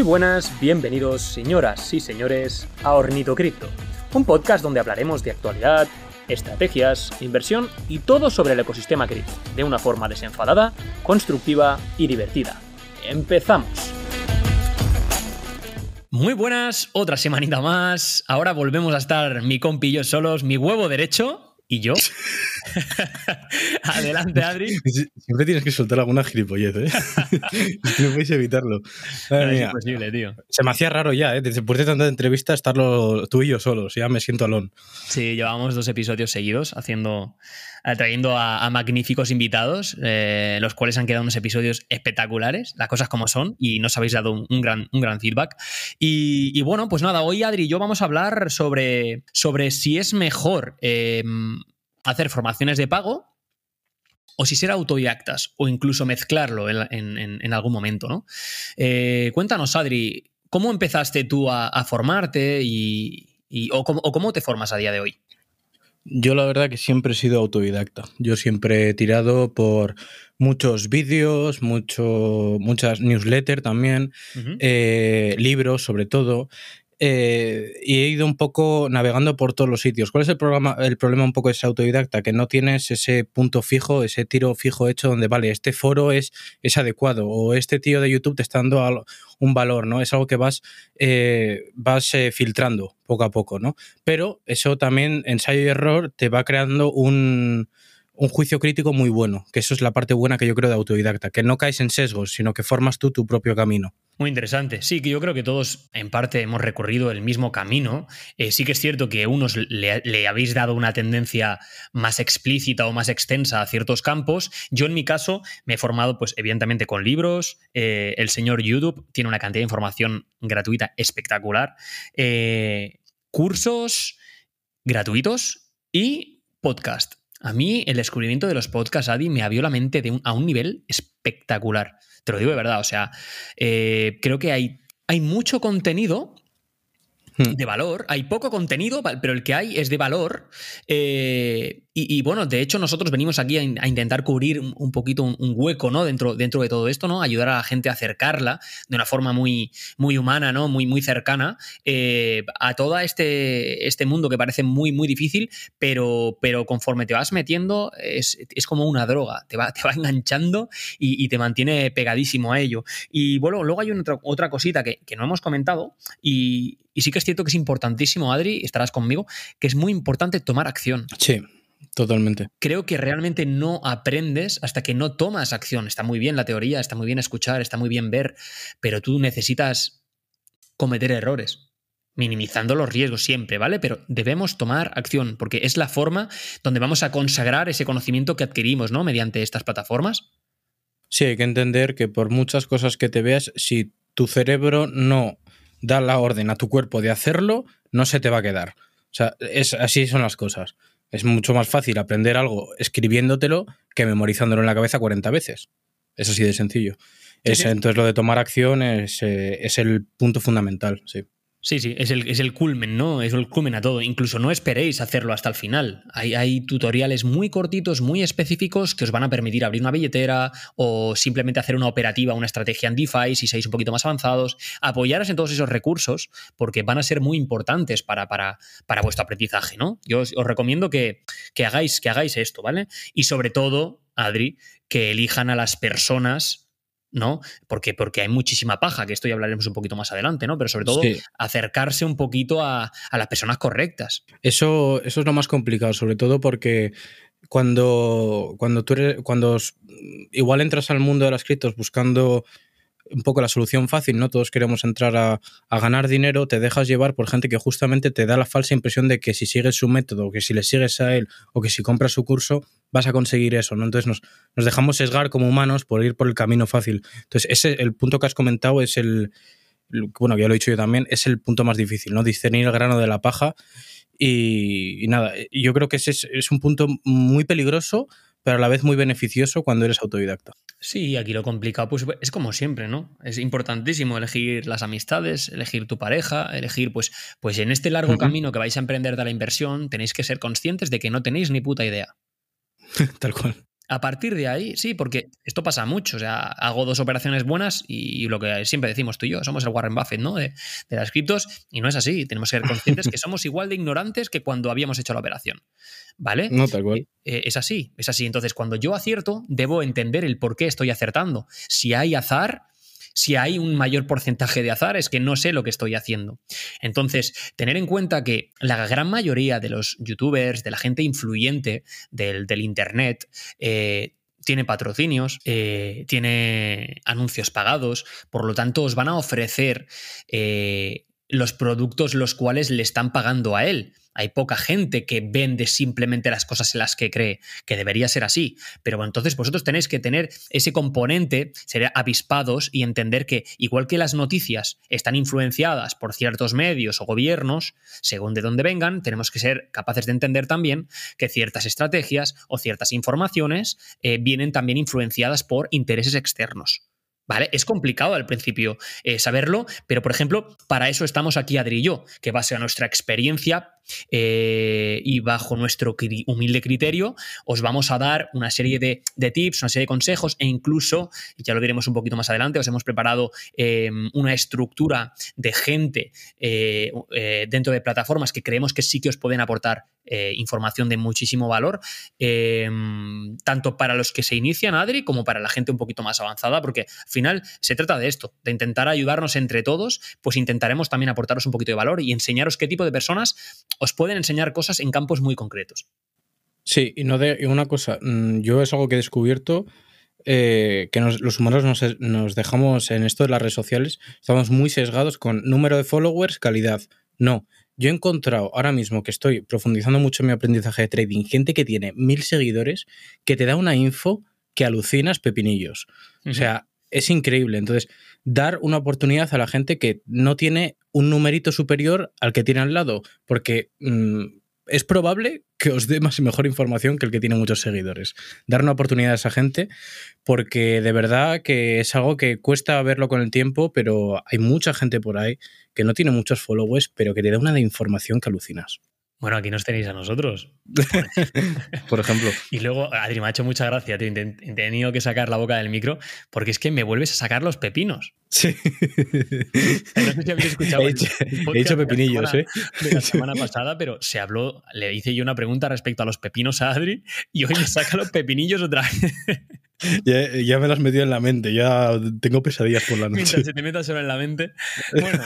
Muy buenas, bienvenidos señoras y señores a Ornito Cripto, un podcast donde hablaremos de actualidad, estrategias, inversión y todo sobre el ecosistema cripto, de una forma desenfadada, constructiva y divertida. Empezamos. Muy buenas, otra semanita más. Ahora volvemos a estar mi compi y yo solos, mi huevo derecho, ¿Y yo? Adelante, Adri. Siempre tienes que soltar alguna gilipollez, ¿eh? no puedes evitarlo. es imposible, tío. Se me hacía raro ya, ¿eh? Después de tanta entrevista, estarlo tú y yo solos. Ya me siento alón. Sí, llevamos dos episodios seguidos haciendo, eh, trayendo a, magníficos invitados, eh, los cuales han quedado unos episodios espectaculares, las cosas como son, y nos habéis dado un, gran, un gran feedback. Y, bueno, pues nada, hoy Adri y yo vamos a hablar sobre, sobre si es mejor hacer formaciones de pago o si ser autodidactas o incluso mezclarlo en, algún momento, ¿no? Eh, cuéntanos, Adri, ¿cómo empezaste tú a, formarte y, o, cómo, te formas a día de hoy? Yo la verdad que siempre he sido autodidacta. Yo siempre he tirado por muchos vídeos, mucho, muchas newsletters también, eh, libros sobre todo. Eh, y he ido un poco navegando por todos los sitios. ¿Cuál es el, programa, el problema un poco de ese autodidacta? Que no tienes ese punto fijo, ese tiro fijo hecho donde, vale, este foro es, es adecuado o este tío de YouTube te está dando un valor, ¿no? Es algo que vas, eh, vas eh, filtrando poco a poco, ¿no? Pero eso también, ensayo y error, te va creando un, un juicio crítico muy bueno, que eso es la parte buena que yo creo de autodidacta, que no caes en sesgos, sino que formas tú tu propio camino. Muy interesante. Sí, que yo creo que todos en parte hemos recorrido el mismo camino. Eh, sí que es cierto que unos le, habéis dado una tendencia más explícita o más extensa a ciertos campos. Yo en mi caso me he formado, pues evidentemente con libros. Eh, el señor YouTube tiene una cantidad de información gratuita espectacular. Eh, cursos gratuitos y podcast. A mí el descubrimiento de los podcasts, Adi, me abrió la mente de a un nivel espectacular. Te lo digo de verdad, o sea, eh, creo que hay, hay mucho contenido hmm. de valor. Hay poco contenido, pero el que hay es de valor. Eh, y, bueno, de hecho, nosotros venimos aquí a, intentar cubrir un, poquito un, hueco, ¿no? Dentro, dentro de todo esto, ¿no? Ayudar a la gente a acercarla de una forma muy, muy humana, ¿no? Muy, muy cercana eh, a todo este, este mundo que parece muy, muy difícil, pero, pero conforme te vas metiendo, es, como una droga, te va, te va enganchando y, te mantiene pegadísimo a ello. Y bueno, luego hay otra, otra cosita que, que no hemos comentado y sí que es cierto que es importantísimo, Adri, estarás conmigo, que es muy importante tomar acción. Sí. Totalmente. Creo que realmente no aprendes hasta que no tomas acción. Está muy bien la teoría, está muy bien escuchar, está muy bien ver, pero tú necesitas cometer errores, minimizando los riesgos siempre, ¿vale? Pero debemos tomar acción, porque es la forma donde vamos a consagrar ese conocimiento que adquirimos, ¿no? Mediante estas plataformas. Sí, hay que entender que por muchas cosas que te veas, si tu cerebro no da la orden a tu cuerpo de hacerlo, no se te va a quedar. O sea, es, así son las cosas. Es mucho más fácil aprender algo escribiéndotelo que memorizándolo en la cabeza 40 veces. Es así de sencillo. Entonces lo de tomar acción es, eh, es el punto fundamental, sí. Sí, sí, es el, es el culmen, ¿no? Es el culmen a todo. Incluso no esperéis hacerlo hasta el final. Hay, hay, tutoriales muy cortitos, muy específicos que os van a permitir abrir una billetera o simplemente hacer una operativa, una estrategia en DeFi si seáis un poquito más avanzados. Apoyaros en todos esos recursos porque van a ser muy importantes para, para, para vuestro aprendizaje, ¿no? Yo os, os recomiendo que, que, hagáis, que hagáis esto, ¿vale? Y sobre todo, Adri, que elijan a las personas ¿no? Porque, porque hay muchísima paja, que esto ya hablaremos un poquito más adelante, ¿no? Pero sobre todo acercarse un poquito a, las personas correctas. Eso, eso es lo más complicado, sobre todo porque cuando, cuando tú eres, cuando igual entras al mundo de las criptos buscando un poco la solución fácil, ¿no? Todos queremos entrar a, ganar dinero, te dejas llevar por gente que justamente te da la falsa impresión de que si sigues su método, que si le sigues a él, o que si compras su curso, vas a conseguir eso, ¿no? Entonces nos, nos dejamos sesgar como humanos por ir por el camino fácil. Entonces, ese, el punto que has comentado es el, bueno, ya lo he dicho yo también, es el punto más difícil, ¿no? Discernir el grano de la paja. Y, nada, yo creo que ese es, es un punto muy peligroso, pero a la vez muy beneficioso cuando eres autodidacta. Sí, aquí lo complicado pues es como siempre, ¿no? Es importantísimo elegir las amistades, elegir tu pareja, elegir pues pues en este largo camino que vais a emprender de la inversión, tenéis que ser conscientes de que no tenéis ni puta idea. Tal cual. A partir de ahí, sí, porque esto pasa mucho. O sea, hago dos operaciones buenas y lo que siempre decimos tú y yo, somos el Warren Buffett, ¿no? De, de las criptos, y no es así. Tenemos que ser conscientes que somos igual de ignorantes que cuando habíamos hecho la operación. ¿Vale? No, tal cual. Eh, es así, es así. Entonces, cuando yo acierto, debo entender el por qué estoy acertando. Si hay azar, si hay un mayor porcentaje de azar, es que no sé lo que estoy haciendo. Entonces, tener en cuenta que la gran mayoría de los youtubers, de la gente influyente del, Internet, eh, tiene patrocinios, eh, tiene anuncios pagados, por lo tanto os van a ofrecer eh, los productos los cuales le están pagando a él. Hay poca gente que vende simplemente las cosas en las que cree, que debería ser así. Pero bueno, entonces vosotros tenéis que tener ese componente, ser avispados y entender que igual que las noticias están influenciadas por ciertos medios o gobiernos, según de dónde vengan, tenemos que ser capaces de entender también que ciertas estrategias o ciertas informaciones eh, vienen también influenciadas por intereses externos. ¿Vale? Es complicado al principio eh, saberlo, pero por ejemplo, para eso estamos aquí Adri y yo, que base a nuestra experiencia eh, y bajo nuestro humilde criterio os vamos a dar una serie de, tips, una serie de consejos e incluso, ya lo veremos un poquito más adelante, os hemos preparado em, una estructura de gente eh, eh, dentro de plataformas que creemos que sí que os pueden aportar información de muchísimo valor, em, tanto para los que se inician, Adri, como para la gente un poquito más avanzada, porque al final se trata de esto, de intentar ayudarnos entre todos, pues intentaremos también aportaros un poquito de valor y enseñaros qué tipo de personas os pueden enseñar cosas en campos muy concretos. Sí, y no de una cosa, mm, yo es algo que he descubierto. Eh, que los humanos nos, dejamos en esto de las redes sociales, estamos muy sesgados con número de followers, calidad. No, yo he encontrado ahora mismo que estoy profundizando mucho en mi aprendizaje de trading, gente que tiene mil seguidores, que te da una info que alucinas pepinillos. O sea, es increíble. Entonces, dar una oportunidad a la gente que no tiene un numerito superior al que tiene al lado, porque mm, es probable que os dé más y mejor información que el que tiene muchos seguidores. Dar una oportunidad a esa gente, porque de verdad que es algo que cuesta verlo con el tiempo, pero hay mucha gente por ahí que no tiene muchos followers, pero que te da una de información que alucinas. Bueno, aquí nos tenéis a nosotros. Por ejemplo. y luego, Adri, me ha hecho mucha gracia. He tenido que sacar la boca del micro porque es que me vuelves a sacar los pepinos. Sí. No sé si habéis escuchado. He hecho, pepinillos, ¿eh? De la semana pasada, pero se habló, le hice yo una pregunta respecto a los pepinos a Adri y hoy me saca los pepinillos otra vez. Ya, ya, me las has metido en la mente, ya tengo pesadillas por la noche. Mientras se te meta solo en la mente. Bueno.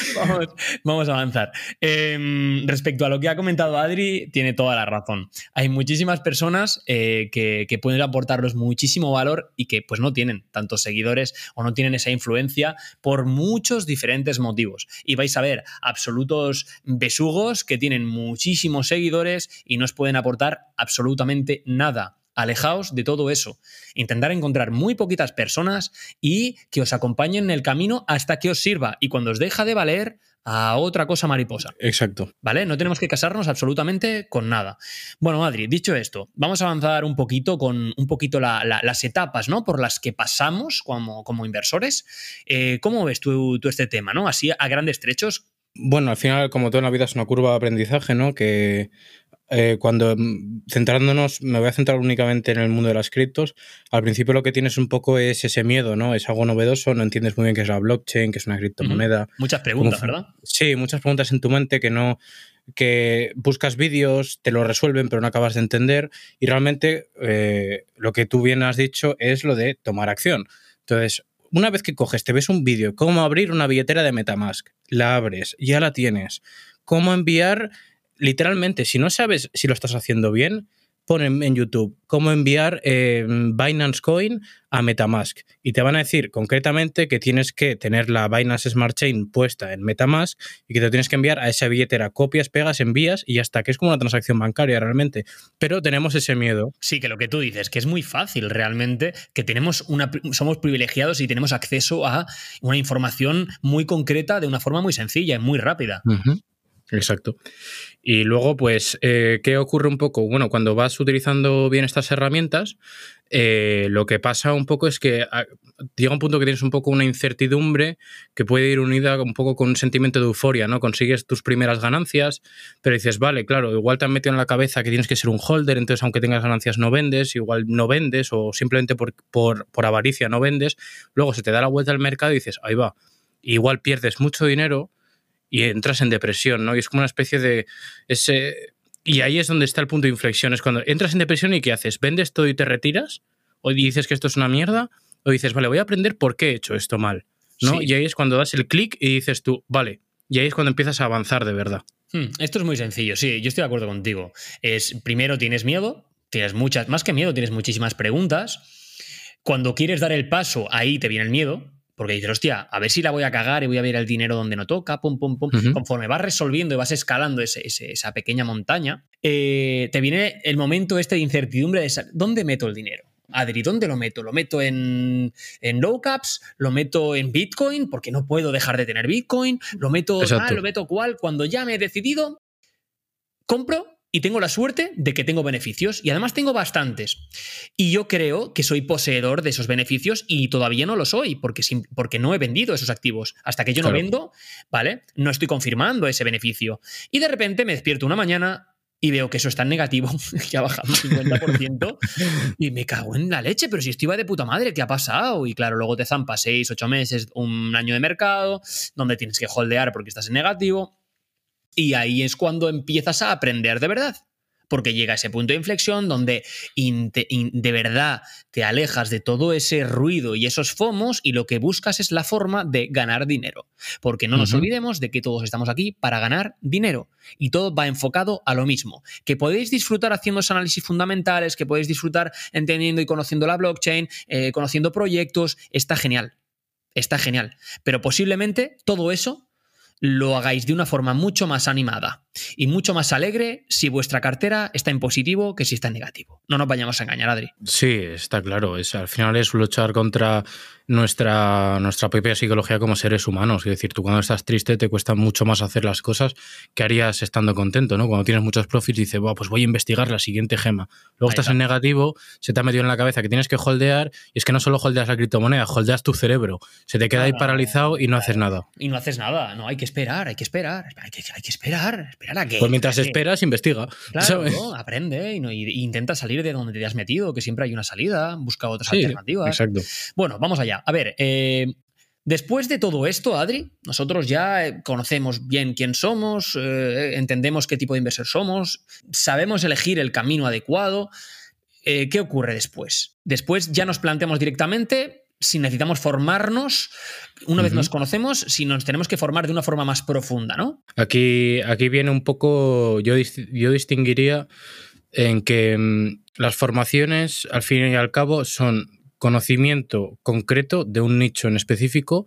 vamos, a avanzar. Em, respecto a lo que ha comentado Adri, tiene toda la razón. Hay muchísimas personas eh, que, pueden aportarnos muchísimo valor y que pues no tienen tantos seguidores o no tienen esa influencia por muchos diferentes motivos. Y vais a ver absolutos besugos que tienen muchísimos seguidores y no os pueden aportar absolutamente nada. Alejaos de todo eso. Intentar encontrar muy poquitas personas y que os acompañen en el camino hasta que os sirva. Y cuando os deja de valer, a otra cosa mariposa. Exacto. ¿Vale? No tenemos que casarnos absolutamente con nada. Bueno, Adri, dicho esto, vamos a avanzar un poquito con un poquito las etapas, ¿no? Por las que pasamos como, como inversores. Eh, ¿Cómo ves tú, tú, este tema, ¿no? Así a grandes trechos. Bueno, al final, como todo en la vida, es una curva de aprendizaje, ¿no? Que eh, cuando mm, centrándonos, me voy a centrar únicamente en el mundo de las criptos, al principio lo que tienes un poco es ese miedo, ¿no? Es algo novedoso, no entiendes muy bien qué es la blockchain, qué es una criptomoneda. Muchas preguntas, ¿verdad? Sí, muchas preguntas en tu mente que no que buscas vídeos, te lo resuelven, pero no acabas de entender. Y realmente eh, lo que tú bien has dicho es lo de tomar acción. Entonces, una vez que coges, te ves un vídeo, cómo abrir una billetera de Metamask, la abres, ya la tienes. Cómo enviar literalmente, si no sabes si lo estás haciendo bien, pon en, YouTube cómo enviar eh, Binance Coin a Metamask y te van a decir concretamente que tienes que tener la Binance Smart Chain puesta en Metamask y que te tienes que enviar a esa billetera, copias, pegas, envías y ya está, que es como una transacción bancaria realmente. Pero tenemos ese miedo. Sí, que lo que tú dices, que es muy fácil realmente, que tenemos una, somos privilegiados y tenemos acceso a una información muy concreta de una forma muy sencilla y muy rápida. Exacto. Y luego, pues, eh, ¿qué ocurre un poco? Bueno, cuando vas utilizando bien estas herramientas, eh, lo que pasa un poco es que ah, llega un punto que tienes un poco una incertidumbre que puede ir unida un poco con un sentimiento de euforia, ¿no? Consigues tus primeras ganancias, pero dices, vale, claro, igual te han metido en la cabeza que tienes que ser un holder, entonces aunque tengas ganancias no vendes, igual no vendes o simplemente por, por, por avaricia no vendes, luego se te da la vuelta al mercado y dices, ahí va, igual pierdes mucho dinero y entras en depresión, ¿no? Y es como una especie de ese y ahí es donde está el punto de inflexión. Es cuando entras en depresión y ¿qué haces? ¿Vendes todo y te retiras? ¿O dices que esto es una mierda? ¿O dices, vale, voy a aprender por qué he hecho esto mal? ¿no? Y ahí es cuando das el clic y dices tú, vale. Y ahí es cuando empiezas a avanzar de verdad. Hmm, esto es muy sencillo, sí, yo estoy de acuerdo contigo. Es primero tienes miedo, tienes muchas, más que miedo, tienes muchísimas preguntas. Cuando quieres dar el paso, ahí te viene el miedo, porque dices, hostia, a ver si la voy a cagar y voy a ver el dinero donde no toca, pum, pum, pum. Conforme vas resolviendo y vas escalando esa pequeña montaña, eh, te viene el momento este de incertidumbre de dónde meto el dinero. Adri, ¿dónde lo meto? ¿Lo meto en, en low caps? ¿Lo meto en Bitcoin? Porque no puedo dejar de tener Bitcoin. ¿Lo meto tal? ¿Lo meto cual? Cuando ya me he decidido, compro y tengo la suerte de que tengo beneficios y además tengo bastantes. Y yo creo que soy poseedor de esos beneficios y todavía no lo soy porque, porque no he vendido esos activos. Hasta que yo no vendo, ¿vale? No estoy confirmando ese beneficio. Y de repente me despierto una mañana y veo que eso está en negativo, que ha bajado un 50%, y me cago en la leche, pero si esto iba de puta madre, ¿qué ha pasado? Y claro, luego te zampa 6, 8 meses, un año de mercado, donde tienes que holdear porque estás en negativo. Y ahí es cuando empiezas a aprender de verdad. Porque llega ese punto de inflexión donde de verdad te alejas de todo ese ruido y esos fomos y lo que buscas es la forma de ganar dinero. Porque no nos olvidemos de que todos estamos aquí para ganar dinero y todo va enfocado a lo mismo. Que podéis disfrutar haciendo esos análisis fundamentales, que podéis disfrutar entendiendo y conociendo la blockchain, eh, conociendo proyectos, está genial. Está genial. Pero posiblemente todo eso lo hagáis de una forma mucho más animada y mucho más alegre si vuestra cartera está en positivo que si está en negativo. No nos vayamos a engañar, Adri. Sí, está claro. Es, al final es luchar contra nuestra, nuestra propia psicología como seres humanos. Es decir, tú cuando estás triste te cuesta mucho más hacer las cosas que harías estando contento, ¿no? Cuando tienes muchos profits dices, pues voy a investigar la siguiente gema. Luego estás en negativo, se te ha metido en la cabeza que tienes que holdear y es que no solo holdeas la criptomoneda, holdeas tu cerebro. Se te queda ahí paralizado y no haces nada. Y no haces nada, no, hay que esperar, hay que esperar, hay que, hay que esperar, esperar a que... Pues mientras esperas, investiga. Claro, aprende y, intenta salir de donde te has metido, que siempre hay una salida, busca otras alternativas. Exacto. Bueno, vamos allá. A ver, eh, después de todo esto, Adri, nosotros ya eh, conocemos bien quién somos, eh, entendemos qué tipo de inversor somos, sabemos elegir el camino adecuado. ¿Qué ocurre después? Después ya nos planteamos directamente si necesitamos formarnos, una vez nos conocemos, si nos tenemos que formar de una forma más profunda, ¿no? Aquí, aquí viene un poco, yo, yo distinguiría en que mm, las formaciones, al fin y al cabo, son conocimiento concreto de un nicho en específico,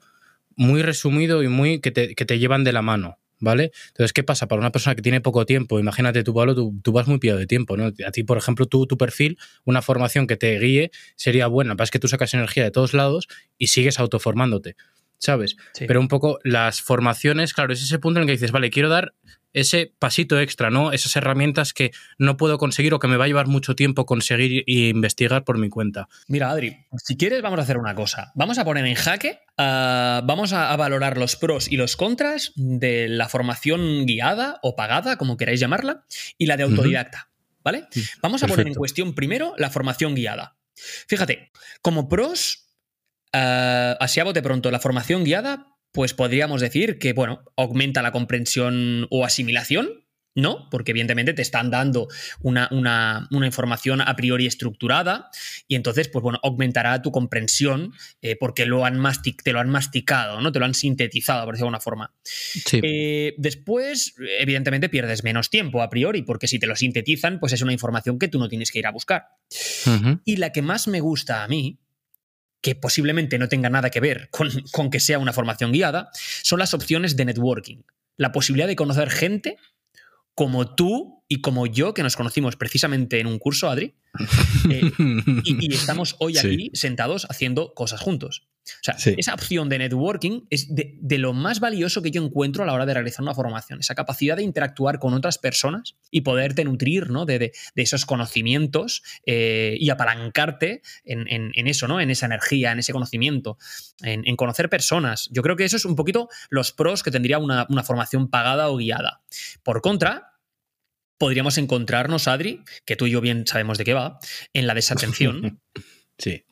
muy resumido y muy que te, llevan de la mano. ¿Vale? Entonces, ¿qué pasa? Para una persona que tiene poco tiempo, imagínate tú, Pablo, tú, vas muy pillado de tiempo, ¿no? A ti, por ejemplo, tú, tu perfil, una formación que te guíe sería buena, es que tú sacas energía de todos lados y sigues autoformándote, ¿sabes? Pero un poco las formaciones, claro, es ese punto en el que dices, vale, quiero dar ese pasito extra, ¿no? Esas herramientas que no puedo conseguir o que me va a llevar mucho tiempo conseguir e investigar por mi cuenta. Mira, Adri, si quieres vamos a hacer una cosa. Vamos a poner en jaque, ah, vamos a, valorar los pros y los contras de la formación guiada o pagada, como queráis llamarla, y la de autodidacta, ¿vale? Vamos a poner en cuestión primero la formación guiada. Fíjate, como pros, uh, así a bote pronto, la formación guiada pues podríamos decir que, bueno, aumenta la comprensión o asimilación, ¿no? Porque evidentemente te están dando una, información a priori estructurada y entonces, pues bueno, aumentará tu comprensión eh, porque lo han te lo han masticado, ¿no? Te lo han sintetizado, por decirlo de alguna forma. Eh, después, evidentemente, pierdes menos tiempo a priori porque si te lo sintetizan, pues es una información que tú no tienes que ir a buscar. Y la que más me gusta a mí que posiblemente no tenga nada que ver con, que sea una formación guiada, son las opciones de networking. La posibilidad de conocer gente como tú y como yo, que nos conocimos precisamente en un curso, Adri, eh, y, estamos hoy aquí sentados haciendo cosas juntos. O sea, esa opción de networking es de, lo más valioso que yo encuentro a la hora de realizar una formación. Esa capacidad de interactuar con otras personas y poderte nutrir ¿no? de, esos conocimientos eh, y apalancarte en, eso, ¿no? En esa energía, en ese conocimiento, en, conocer personas. Yo creo que eso es un poquito los pros que tendría una, una formación pagada o guiada. Por contra, podríamos encontrarnos, Adri, que tú y yo bien sabemos de qué va, en la desatención. sí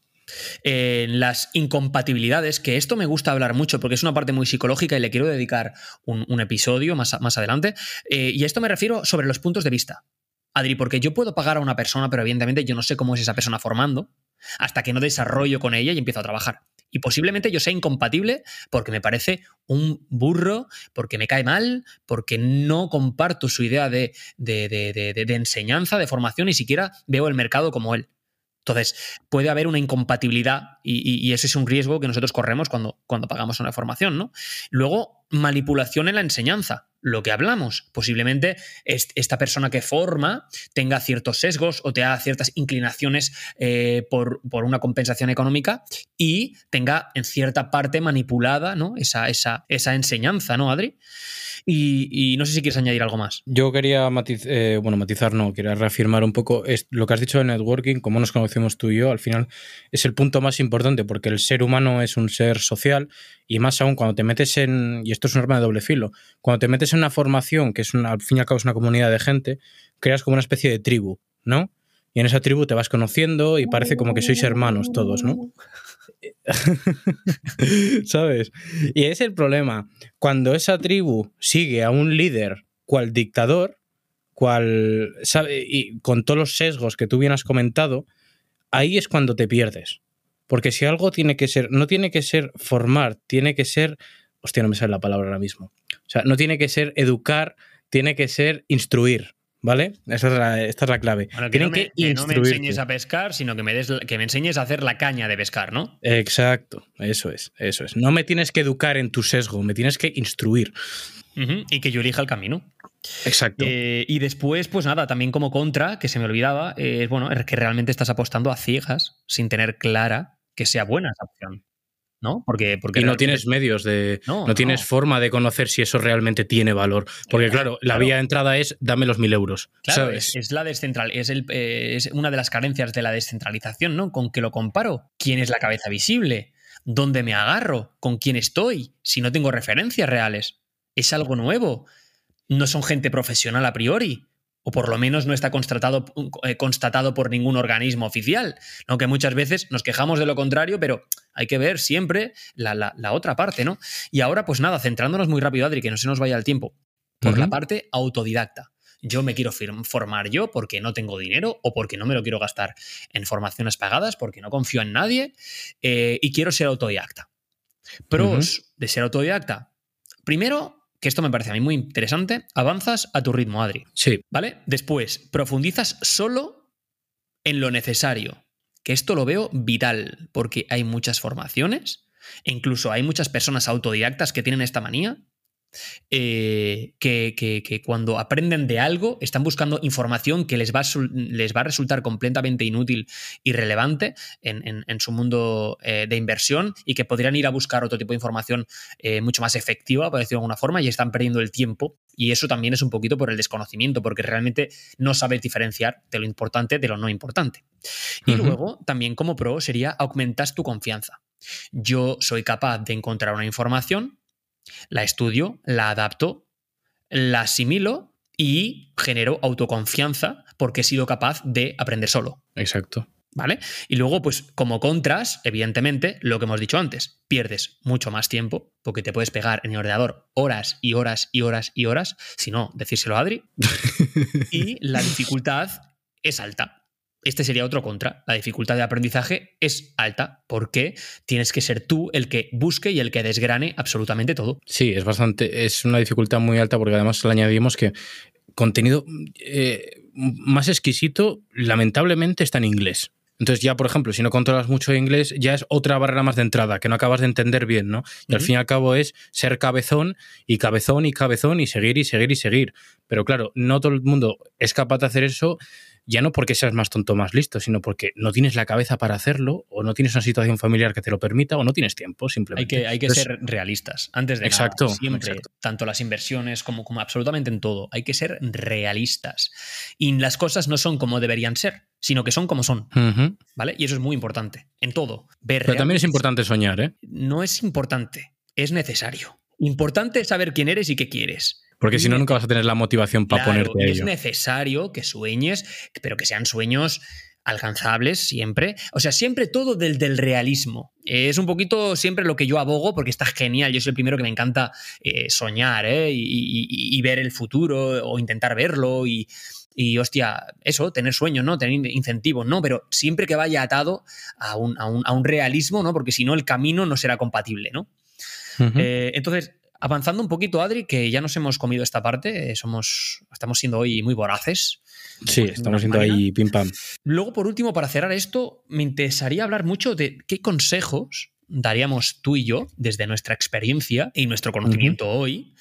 en las incompatibilidades, que esto me gusta hablar mucho porque es una parte muy psicológica y le quiero dedicar un, episodio más, más adelante. Eh, y a esto me refiero sobre los puntos de vista. Adri, porque yo puedo pagar a una persona, pero evidentemente yo no sé cómo es esa persona formando hasta que no desarrollo con ella y empiezo a trabajar. Y posiblemente yo sea incompatible porque me parece un burro, porque me cae mal, porque no comparto su idea de, de enseñanza, de formación, ni siquiera veo el mercado como él. Entonces, puede haber una incompatibilidad y, ese es un riesgo que nosotros corremos cuando, cuando pagamos una formación, ¿no? Luego, manipulación en la enseñanza lo que hablamos. Posiblemente esta persona que forma tenga ciertos sesgos o te haga ciertas inclinaciones eh, por, una compensación económica y tenga en cierta parte manipulada ¿no? esa, esa, esa enseñanza, ¿no, Adri? Y, no sé si quieres añadir algo más. Yo quería eh, bueno, matizar, no, quería reafirmar un poco lo que has dicho de networking, cómo nos conocemos tú y yo, al final es el punto más importante porque el ser humano es un ser social y más aún cuando te metes en, y esto es un arma de doble filo, cuando te metes en una formación, que es una, al fin y al cabo es una comunidad de gente, creas como una especie de tribu, ¿no? Y en esa tribu te vas conociendo y parece como que sois hermanos todos, ¿no? ¿Sabes? Y es el problema. Cuando esa tribu sigue a un líder cual dictador, cual, ¿sabe? Y con todos los sesgos que tú bien has comentado, ahí es cuando te pierdes. Porque si algo tiene que ser, no tiene que ser formar, tiene que ser Hostia, no me sale la palabra ahora mismo. O sea, no tiene que ser educar, tiene que ser instruir. ¿Vale? Esta es la, esta es la clave. que, no me, enseñes a pescar, sino que me, des, que me enseñes a hacer la caña de pescar, ¿no? Exacto, eso es, eso es. No me tienes que educar en tu sesgo, me tienes que instruir. Y que yo elija el camino. Exacto. Eh, y después, pues nada, también como contra, que se me olvidaba, es bueno, es que realmente estás apostando a ciegas sin tener clara que sea buena esa opción. ¿No? Porque, porque y no tienes medios de. No, tienes forma de conocer si eso realmente tiene valor. Porque, claro, la vía de entrada es dame los mil euros. Claro, es, la descentral, es, el, eh, es una de las carencias de la descentralización, ¿no? ¿Con qué lo comparo? ¿Quién es la cabeza visible? ¿Dónde me agarro? ¿Con quién estoy? Si no tengo referencias reales. Es algo nuevo. No son gente profesional a priori o por lo menos no está constatado, eh, constatado por ningún organismo oficial. Aunque muchas veces nos quejamos de lo contrario, pero hay que ver siempre la, otra parte, ¿no? Y ahora, pues nada, centrándonos muy rápido, Adri, que no se nos vaya el tiempo, por la parte autodidacta. Yo me quiero formar yo porque no tengo dinero o porque no me lo quiero gastar en formaciones pagadas, porque no confío en nadie eh, y quiero ser autodidacta. Pros de ser autodidacta. Primero, que esto me parece a mí muy interesante, avanzas a tu ritmo, Adri. Sí. ¿Vale? Después, profundizas solo en lo necesario, que esto lo veo vital, porque hay muchas formaciones, e incluso hay muchas personas autodidactas que tienen esta manía, eh, que, cuando aprenden de algo están buscando información que les va a, les va a resultar completamente inútil y relevante en, su mundo eh, de inversión y que podrían ir a buscar otro tipo de información eh, mucho más efectiva, por decirlo de alguna forma, y están perdiendo el tiempo. Y eso también es un poquito por el desconocimiento, porque realmente no sabes diferenciar de lo importante de lo no importante. Y luego, también como pro, sería aumentas tu confianza. Yo soy capaz de encontrar una información la estudio, la adapto, la asimilo y genero autoconfianza porque he sido capaz de aprender solo. Exacto. ¿Vale? Y luego, pues como contras, evidentemente, lo que hemos dicho antes, pierdes mucho más tiempo porque te puedes pegar en el ordenador horas y horas y horas y horas, si no, decírselo a Adri, y la dificultad es alta este sería otro contra. La dificultad de aprendizaje es alta porque tienes que ser tú el que busque y el que desgrane absolutamente todo. Sí, es bastante, es una dificultad muy alta porque además le añadimos que contenido eh, más exquisito lamentablemente está en inglés. Entonces ya, por ejemplo, si no controlas mucho inglés, ya es otra barrera más de entrada que no acabas de entender bien, ¿no? Y al fin y al cabo es ser cabezón y cabezón y cabezón y seguir y seguir y seguir. Pero claro, no todo el mundo es capaz de hacer eso ya no porque seas más tonto o más listo, sino porque no tienes la cabeza para hacerlo, o no tienes una situación familiar que te lo permita, o no tienes tiempo, simplemente. Hay que, hay que ser realistas. Antes de exacto, nada, siempre, tanto las inversiones como, como absolutamente en todo, hay que ser realistas. Y las cosas no son como deberían ser, sino que son como son. ¿Vale? Y eso es muy importante. En todo. Ver Pero también es importante soñar, ¿eh? No es importante, es necesario. Importante es saber quién eres y qué quieres. Porque si no, nunca vas a tener la motivación para ponerte a Es necesario que sueñes, pero que sean sueños alcanzables siempre. O sea, siempre todo del, del realismo. Es un poquito siempre lo que yo abogo, porque está genial. Yo soy el primero que me encanta eh, soñar ¿eh? y, ver el futuro o intentar verlo y, y, hostia, eso, tener sueños, ¿no? Tener incentivos, ¿no? Pero siempre que vaya atado a un, a un, a un realismo, ¿no? Porque si no, el camino no será compatible, ¿no? Eh, entonces, Avanzando un poquito, Adri, que ya nos hemos comido esta parte, eh, somos, estamos siendo hoy muy voraces. Sí, estamos siendo ahí pim pam. Luego, por último, para cerrar esto, me interesaría hablar mucho de qué consejos daríamos tú y yo, desde nuestra experiencia y nuestro conocimiento hoy,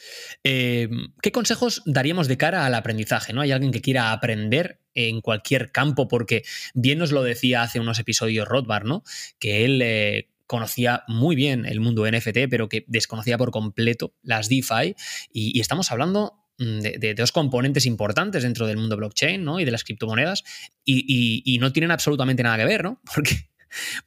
eh, ¿qué consejos daríamos de cara al aprendizaje? ¿no? Hay alguien que quiera aprender en cualquier campo, porque bien nos lo decía hace unos episodios Rothbard, ¿no? Que él eh, conocía muy bien el mundo NFT, pero que desconocía por completo las DeFi. Y, estamos hablando mm, de, dos componentes importantes dentro del mundo blockchain ¿no? y de las criptomonedas y, y, no tienen absolutamente nada que ver, ¿no? Porque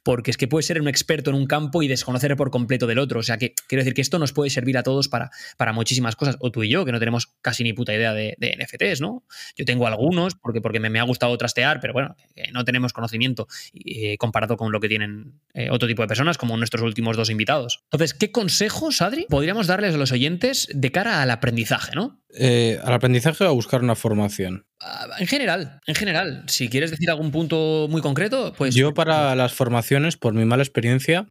porque es que puedes ser un experto en un campo y desconocer por completo del otro. O sea que quiero decir que esto nos puede servir a todos para, para muchísimas cosas, o tú y yo, que no tenemos casi ni puta idea de, NFTs, ¿no? Yo tengo algunos porque, porque me, ha gustado trastear, pero bueno, no tenemos conocimiento eh, comparado con lo que tienen eh, otro tipo de personas, como nuestros últimos dos invitados. Entonces, ¿qué consejos, Adri, podríamos darles a los oyentes de cara al aprendizaje, ¿no? Eh, al aprendizaje o a buscar una formación. Ah, en general, en general. Si quieres decir algún punto muy concreto, pues. Yo, para las formaciones, por mi mala experiencia,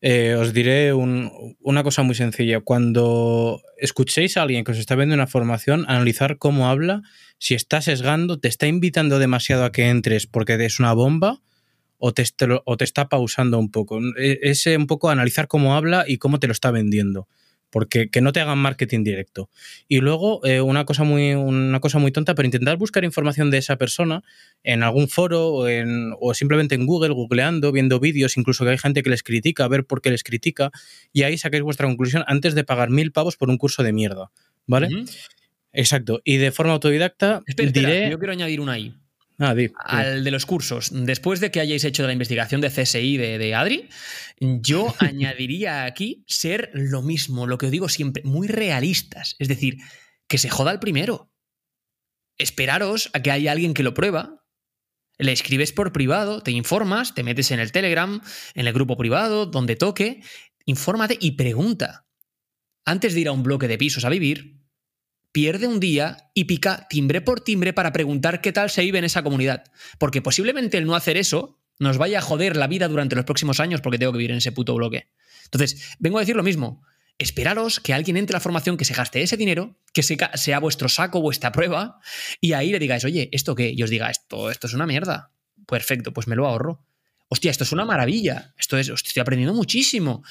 eh, os diré una cosa muy sencilla. Cuando escuchéis a alguien que os está viendo una formación, analizar cómo habla, si está sesgando, te está invitando demasiado a que entres porque es una bomba o te, o te está pausando un poco. E, es un poco analizar cómo habla y cómo te lo está vendiendo porque que no te hagan marketing directo. Y luego, eh, una, cosa muy, una cosa muy tonta, pero intentar buscar información de esa persona en algún foro o, en, o simplemente en Google, googleando, viendo vídeos, incluso que hay gente que les critica, a ver por qué les critica, y ahí saquéis vuestra conclusión antes de pagar mil pavos por un curso de mierda. ¿Vale? Exacto. Y de forma autodidacta, diré... yo quiero añadir una ahí. Ah, al de los cursos. Después de que hayáis hecho la investigación de CSI de, Adri, yo añadiría aquí ser lo mismo, lo que os digo siempre, muy realistas. Es decir, que se joda el primero. Esperaros a que haya alguien que lo prueba. Le escribes por privado, te informas, te metes en el Telegram, en el grupo privado, donde toque, infórmate y pregunta. Antes de ir a un bloque de pisos a vivir, pierde un día y pica timbre por timbre para preguntar qué tal se vive en esa comunidad. Porque posiblemente el no hacer eso nos vaya a joder la vida durante los próximos años porque tengo que vivir en ese puto bloque. Entonces, vengo a decir lo mismo. Esperaros que alguien entre a la formación, que se gaste ese dinero, que sea vuestro saco, vuestra prueba, y ahí le digáis, oye, ¿esto qué? Y os diga, esto, esto es una mierda. Perfecto, pues me lo ahorro. Hostia, esto es una maravilla. Esto es, estoy aprendiendo muchísimo.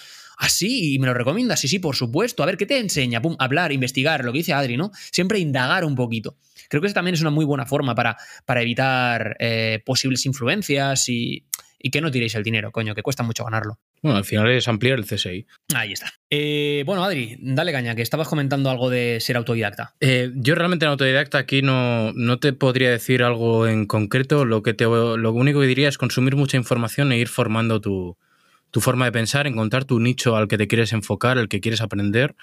Ah, sí, y me lo recomiendas, sí, sí, por supuesto. A ver, ¿qué te enseña? Pum, hablar, investigar, lo que dice Adri, ¿no? Siempre indagar un poquito. Creo que eso también es una muy buena forma para, para evitar eh, posibles influencias y, que no tiréis el dinero, coño, que cuesta mucho ganarlo. Bueno, al final es ampliar el CSI. Ahí está. Eh, bueno, Adri, dale caña, que estabas comentando algo de ser autodidacta. Eh, yo realmente en autodidacta aquí no, no te podría decir algo en concreto. Lo, que te, lo único que diría es consumir mucha información e ir formando tu, tu forma de pensar, encontrar tu nicho al que te quieres enfocar, al que quieres aprender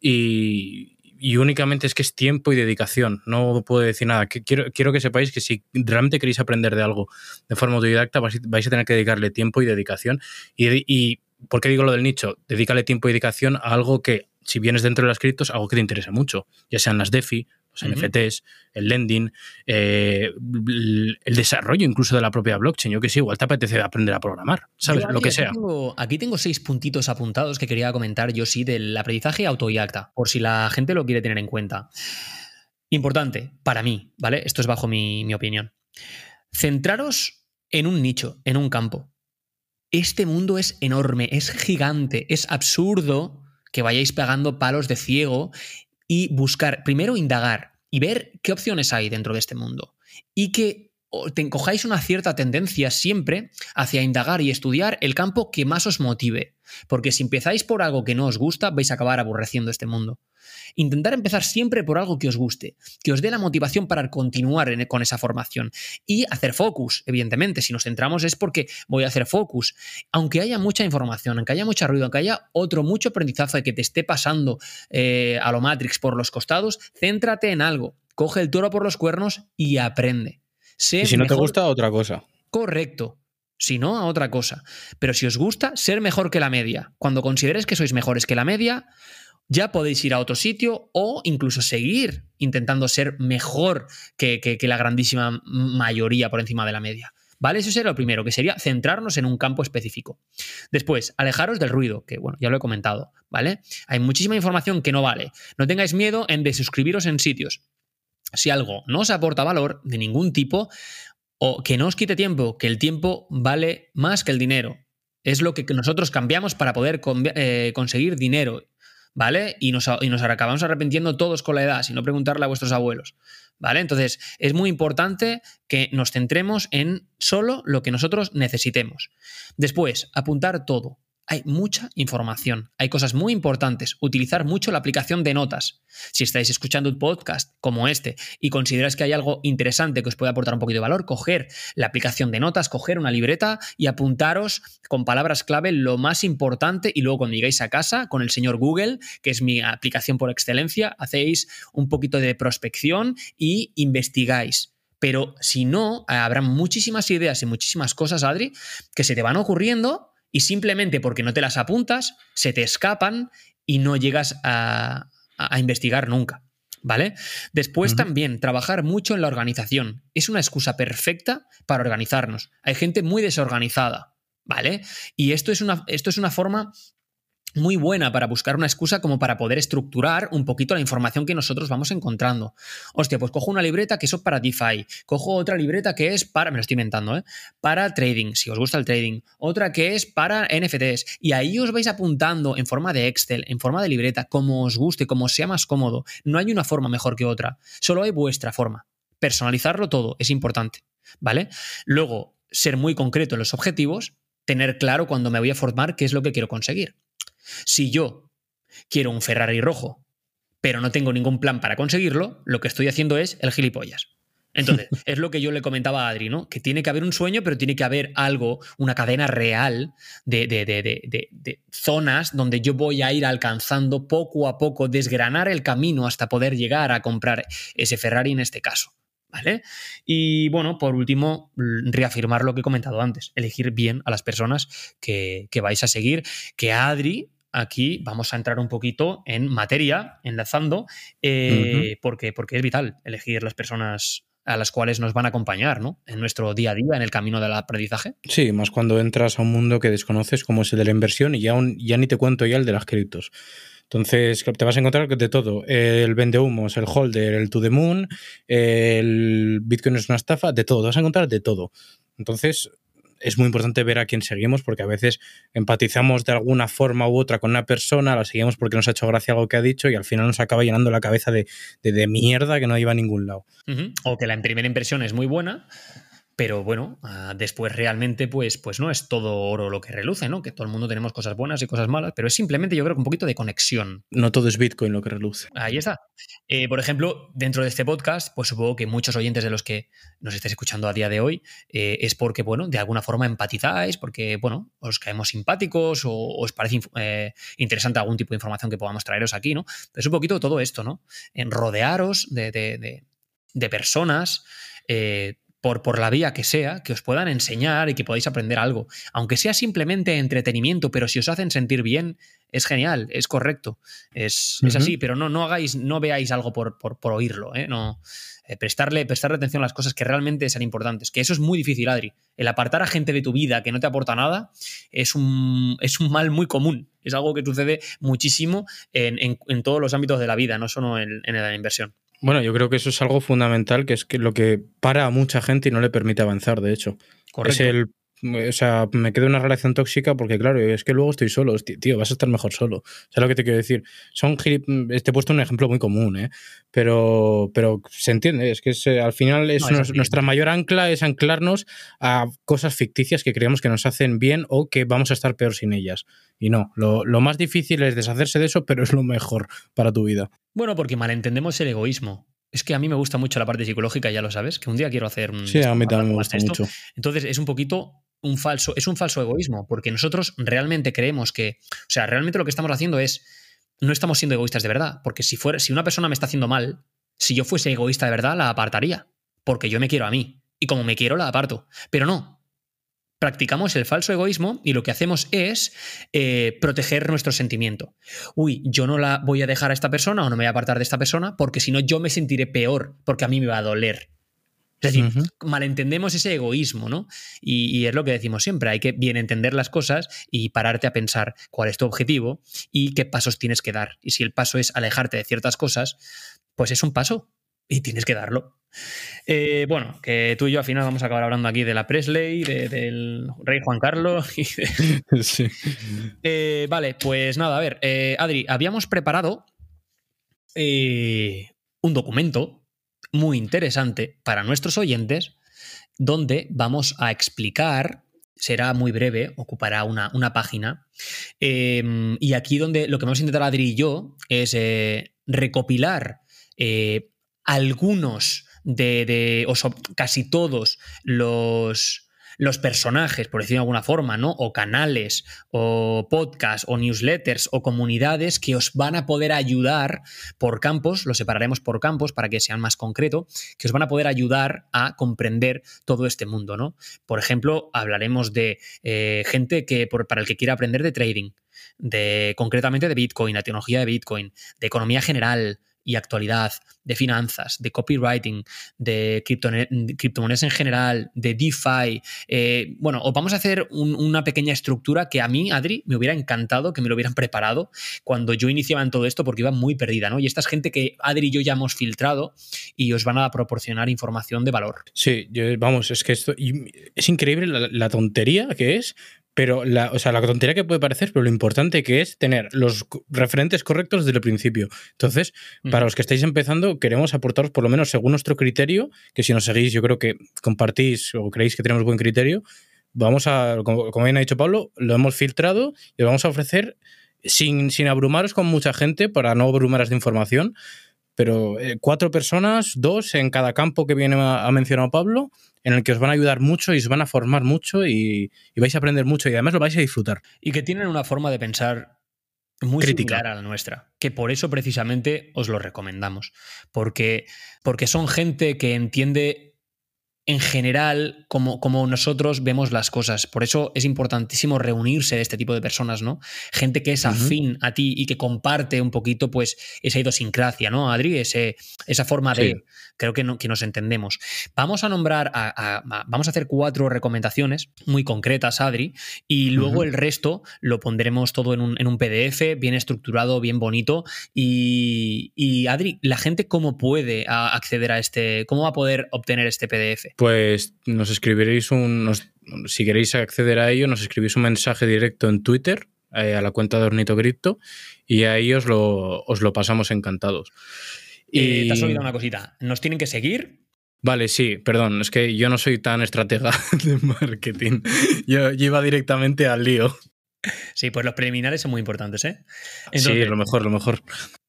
y, únicamente es que es tiempo y dedicación. No puedo decir nada. Quiero, quiero que sepáis que si realmente queréis aprender de algo de forma autodidacta, vais a tener que dedicarle tiempo y dedicación. Y, y ¿por qué digo lo del nicho? Dedícale tiempo y dedicación a algo que, si vienes dentro de las criptos, algo que te interesa mucho, ya sean las DeFi, los NFTs, el lending, eh, el desarrollo incluso de la propia blockchain. Yo que sé, igual te apetece aprender a programar, ¿sabes? Lo que sea. aquí tengo seis puntitos apuntados que quería comentar yo sí del aprendizaje autodidacta, por si la gente lo quiere tener en cuenta. Importante, para mí, ¿vale? Esto es bajo mi, mi opinión. Centraros en un nicho, en un campo. Este mundo es enorme, es gigante, es absurdo que vayáis pegando palos de ciego y buscar, primero indagar y ver qué opciones hay dentro de este mundo. Y que cojáis una cierta tendencia siempre hacia indagar y estudiar el campo que más os motive. Porque si empezáis por algo que no os gusta, vais a acabar aborreciendo este mundo. Intentar empezar siempre por algo que os guste, que os dé la motivación para continuar con esa formación. Y hacer focus, evidentemente. Si nos centramos es porque voy a hacer focus. Aunque haya mucha información, aunque haya mucho ruido, aunque haya otro mucho aprendizaje que te esté pasando eh, a lo Matrix por los costados, céntrate en algo. Coge el toro por los cuernos y aprende. y si no te gusta, otra cosa. Correcto. Si no, a otra cosa. Pero si os gusta, ser mejor que la media. Cuando consideres que sois mejores que la media, ya podéis ir a otro sitio o incluso seguir intentando ser mejor que, la grandísima mayoría por encima de la media. ¿Vale? Eso sería lo primero, que sería centrarnos en un campo específico. Después, alejaros del ruido, que bueno, ya lo he comentado, ¿vale? Hay muchísima información que no vale. No tengáis miedo en desuscribiros en sitios. Si algo no os aporta valor de ningún tipo, o que no os quite tiempo, que el tiempo vale más que el dinero. Es lo que nosotros cambiamos para poder eh, conseguir dinero. ¿vale? Y nos, y nos acabamos arrepintiendo todos con la edad, si no preguntarle a vuestros abuelos, ¿vale? Entonces, es muy importante que nos centremos en solo lo que nosotros necesitemos. Después, apuntar todo hay mucha información, hay cosas muy importantes, utilizar mucho la aplicación de notas. Si estáis escuchando un podcast como este y consideráis que hay algo interesante que os puede aportar un poquito de valor, coger la aplicación de notas, coger una libreta y apuntaros con palabras clave lo más importante y luego cuando llegáis a casa con el señor Google, que es mi aplicación por excelencia, hacéis un poquito de prospección y investigáis. Pero si no, habrá muchísimas ideas y muchísimas cosas, Adri, que se te van ocurriendo y simplemente porque no te las apuntas, se te escapan y no llegas a, investigar nunca. ¿Vale? Después también trabajar mucho en la organización. Es una excusa perfecta para organizarnos. Hay gente muy desorganizada, ¿vale? Y esto es una, esto es una forma muy buena para buscar una excusa como para poder estructurar un poquito la información que nosotros vamos encontrando. Hostia, pues cojo una libreta que es para DeFi, cojo otra libreta que es para, me lo estoy inventando, ¿eh? para trading, si os gusta el trading, otra que es para NFTs, y ahí os vais apuntando en forma de Excel, en forma de libreta, como os guste, como sea más cómodo. No hay una forma mejor que otra, solo hay vuestra forma. Personalizarlo todo es importante, ¿vale? Luego, ser muy concreto en los objetivos, tener claro cuando me voy a formar qué es lo que quiero conseguir. Si yo quiero un Ferrari rojo, pero no tengo ningún plan para conseguirlo, lo que estoy haciendo es el gilipollas. Entonces, es lo que yo le comentaba a Adri, ¿no? Que tiene que haber un sueño, pero tiene que haber algo, una cadena real de, de, zonas donde yo voy a ir alcanzando poco a poco, desgranar el camino hasta poder llegar a comprar ese Ferrari en este caso. ¿Vale? Y bueno, por último, reafirmar lo que he comentado antes, elegir bien a las personas que, que vais a seguir, que Adri aquí vamos a entrar un poquito en materia, enlazando, eh, porque, porque es vital elegir las personas a las cuales nos van a acompañar, ¿no? En nuestro día a día, en el camino del aprendizaje. Sí, más cuando entras a un mundo que desconoces como es el de la inversión y ya, ya ni te cuento ya el de las criptos. Entonces, te vas a encontrar de todo. El vende humos, el holder, el to the moon, el Bitcoin es una estafa, de todo. Te vas a encontrar de todo. Entonces, es muy importante ver a quién seguimos porque a veces empatizamos de alguna forma u otra con una persona, la seguimos porque nos ha hecho gracia algo que ha dicho y al final nos acaba llenando la cabeza de, mierda que no iba a ningún lado. O que la primera impresión es muy buena, pero bueno, ah, después realmente pues, pues no es todo oro lo que reluce, ¿no? Que todo el mundo tenemos cosas buenas y cosas malas, pero es simplemente yo creo que un poquito de conexión. No todo es Bitcoin lo que reluce. Ahí está. Eh, por ejemplo, dentro de este podcast, pues supongo que muchos oyentes de los que nos estáis escuchando a día de hoy eh, es porque, bueno, de alguna forma empatizáis, porque, bueno, os caemos simpáticos o os parece eh, interesante algún tipo de información que podamos traeros aquí, ¿no? Pero es un poquito todo esto, ¿no? En rodearos de, de, de personas por, la vía que sea, que os puedan enseñar y que podáis aprender algo. Aunque sea simplemente entretenimiento, pero si os hacen sentir bien, es genial, es correcto. Es, así, pero no, no hagáis, no veáis algo por, oírlo, ¿eh? No. Eh, prestarle, prestarle atención a las cosas que realmente sean importantes. Que eso es muy difícil, Adri. El apartar a gente de tu vida que no te aporta nada es un, es un mal muy común. Es algo que sucede muchísimo en, todos los ámbitos de la vida, no solo en la inversión. Bueno, yo creo que eso es algo fundamental, que es que lo que para a mucha gente y no le permite avanzar, de hecho. Es el o sea, me quedo en una relación tóxica porque, claro, es que luego estoy solo. tío, vas a estar mejor solo. ¿Sabes lo que te quiero decir? Son te he puesto un ejemplo muy común, ¿eh? Pero, pero se entiende, es que eh, al final es, nuestra mayor ancla es anclarnos a cosas ficticias que creemos que nos hacen bien o que vamos a estar peor sin ellas. Y no, lo, lo más difícil es deshacerse de eso, pero es lo mejor para tu vida. Bueno, porque malentendemos el egoísmo. Es que a mí me gusta mucho la parte psicológica, ya lo sabes, que un día quiero hacer un... Sí, a mí también me gusta mucho. Entonces es un poquito un falso, es un falso egoísmo, porque nosotros realmente creemos que, o sea, realmente lo que estamos haciendo es, no estamos siendo egoístas de verdad, porque si, fuera, si una persona me está haciendo mal, si yo fuese egoísta de verdad, la apartaría, porque yo me quiero a mí, y como me quiero, la aparto. Pero no, practicamos el falso egoísmo y lo que hacemos es eh, proteger nuestro sentimiento. Uy, yo no la voy a dejar a esta persona o no me voy a apartar de esta persona porque si no yo me sentiré peor porque a mí me va a doler. Es decir, malentendemos ese egoísmo, ¿no? Y, es lo que decimos siempre, hay que bien entender las cosas y pararte a pensar cuál es tu objetivo y qué pasos tienes que dar. Y si el paso es alejarte de ciertas cosas, pues es un paso y tienes que darlo. Eh, bueno, que tú y yo al final vamos a acabar hablando aquí de la Presley, del rey Juan Carlos. sí. Eh, vale, pues nada, a ver, eh, Adri, habíamos preparado un documento muy interesante para nuestros oyentes, donde vamos a explicar, será muy breve, ocupará una, una página, em, y aquí donde lo que vamos a intentar Adri y yo es eh, recopilar eh, algunos de, de o casi todos los los personajes, por decirlo de alguna forma, ¿no? O canales, o podcasts, o newsletters, o comunidades que os van a poder ayudar por campos, lo separaremos por campos para que sean más concreto, que os van a poder ayudar a comprender todo este mundo, ¿no? Por ejemplo, hablaremos de eh, gente que, para el que quiera aprender de trading, de concretamente de Bitcoin, la tecnología de Bitcoin, de economía general, y actualidad, de finanzas, de copywriting, de criptomonedas en general, de DeFi. Eh, bueno, os vamos a hacer una pequeña estructura que a mí, Adri, me hubiera encantado que me lo hubieran preparado cuando yo iniciaba en todo esto porque iba muy perdida, ¿no? Y esta es gente que Adri y yo ya hemos filtrado y os van a proporcionar información de valor. Sí, vamos, es que esto es increíble la tontería que es, pero la, o sea, la tontería que puede parecer, pero lo importante que es tener los referentes correctos desde el principio. Entonces, para los que estáis empezando, queremos aportaros por lo menos según nuestro criterio, que si nos seguís, yo creo que compartís o creéis que tenemos buen criterio, vamos a, como, bien ha dicho Pablo, lo hemos filtrado y lo vamos a ofrecer sin, sin abrumaros con mucha gente para no abrumaros de información, pero eh, cuatro personas, dos en cada campo que viene a, mencionar Pablo, en el que os van a ayudar mucho y os van a formar mucho y, vais a aprender mucho y además lo vais a disfrutar. Y que tienen una forma de pensar muy similar a la nuestra, que por eso precisamente os lo recomendamos, porque, porque son gente que entiende en general como, como, nosotros vemos las cosas. Por eso es importantísimo reunirse de este tipo de personas, ¿no? Gente que es afín a ti y que comparte un poquito, pues, esa idiosincrasia, ¿no, Adri? Ese, esa forma de. Creo que, no, que nos entendemos. Vamos a nombrar, a, vamos a hacer cuatro recomendaciones muy concretas, Adri, y luego el resto lo pondremos todo en un, en un, PDF, bien estructurado, bien bonito. Y, y Adri, ¿la gente cómo puede acceder a este, cómo va a poder obtener este PDF? Pues nos escribiréis un. si queréis acceder a ello, nos escribís un mensaje directo en Twitter eh, a la cuenta de Ornito Cripto y ahí os lo, os lo pasamos encantados. Eh, y... te has olvidado una cosita. Nos tienen que seguir. Vale, sí, perdón, es que yo no soy tan estratega de marketing. Yo, iba directamente al lío. Sí, pues los preliminares son muy importantes, ¿eh? sí, lo mejor, lo mejor.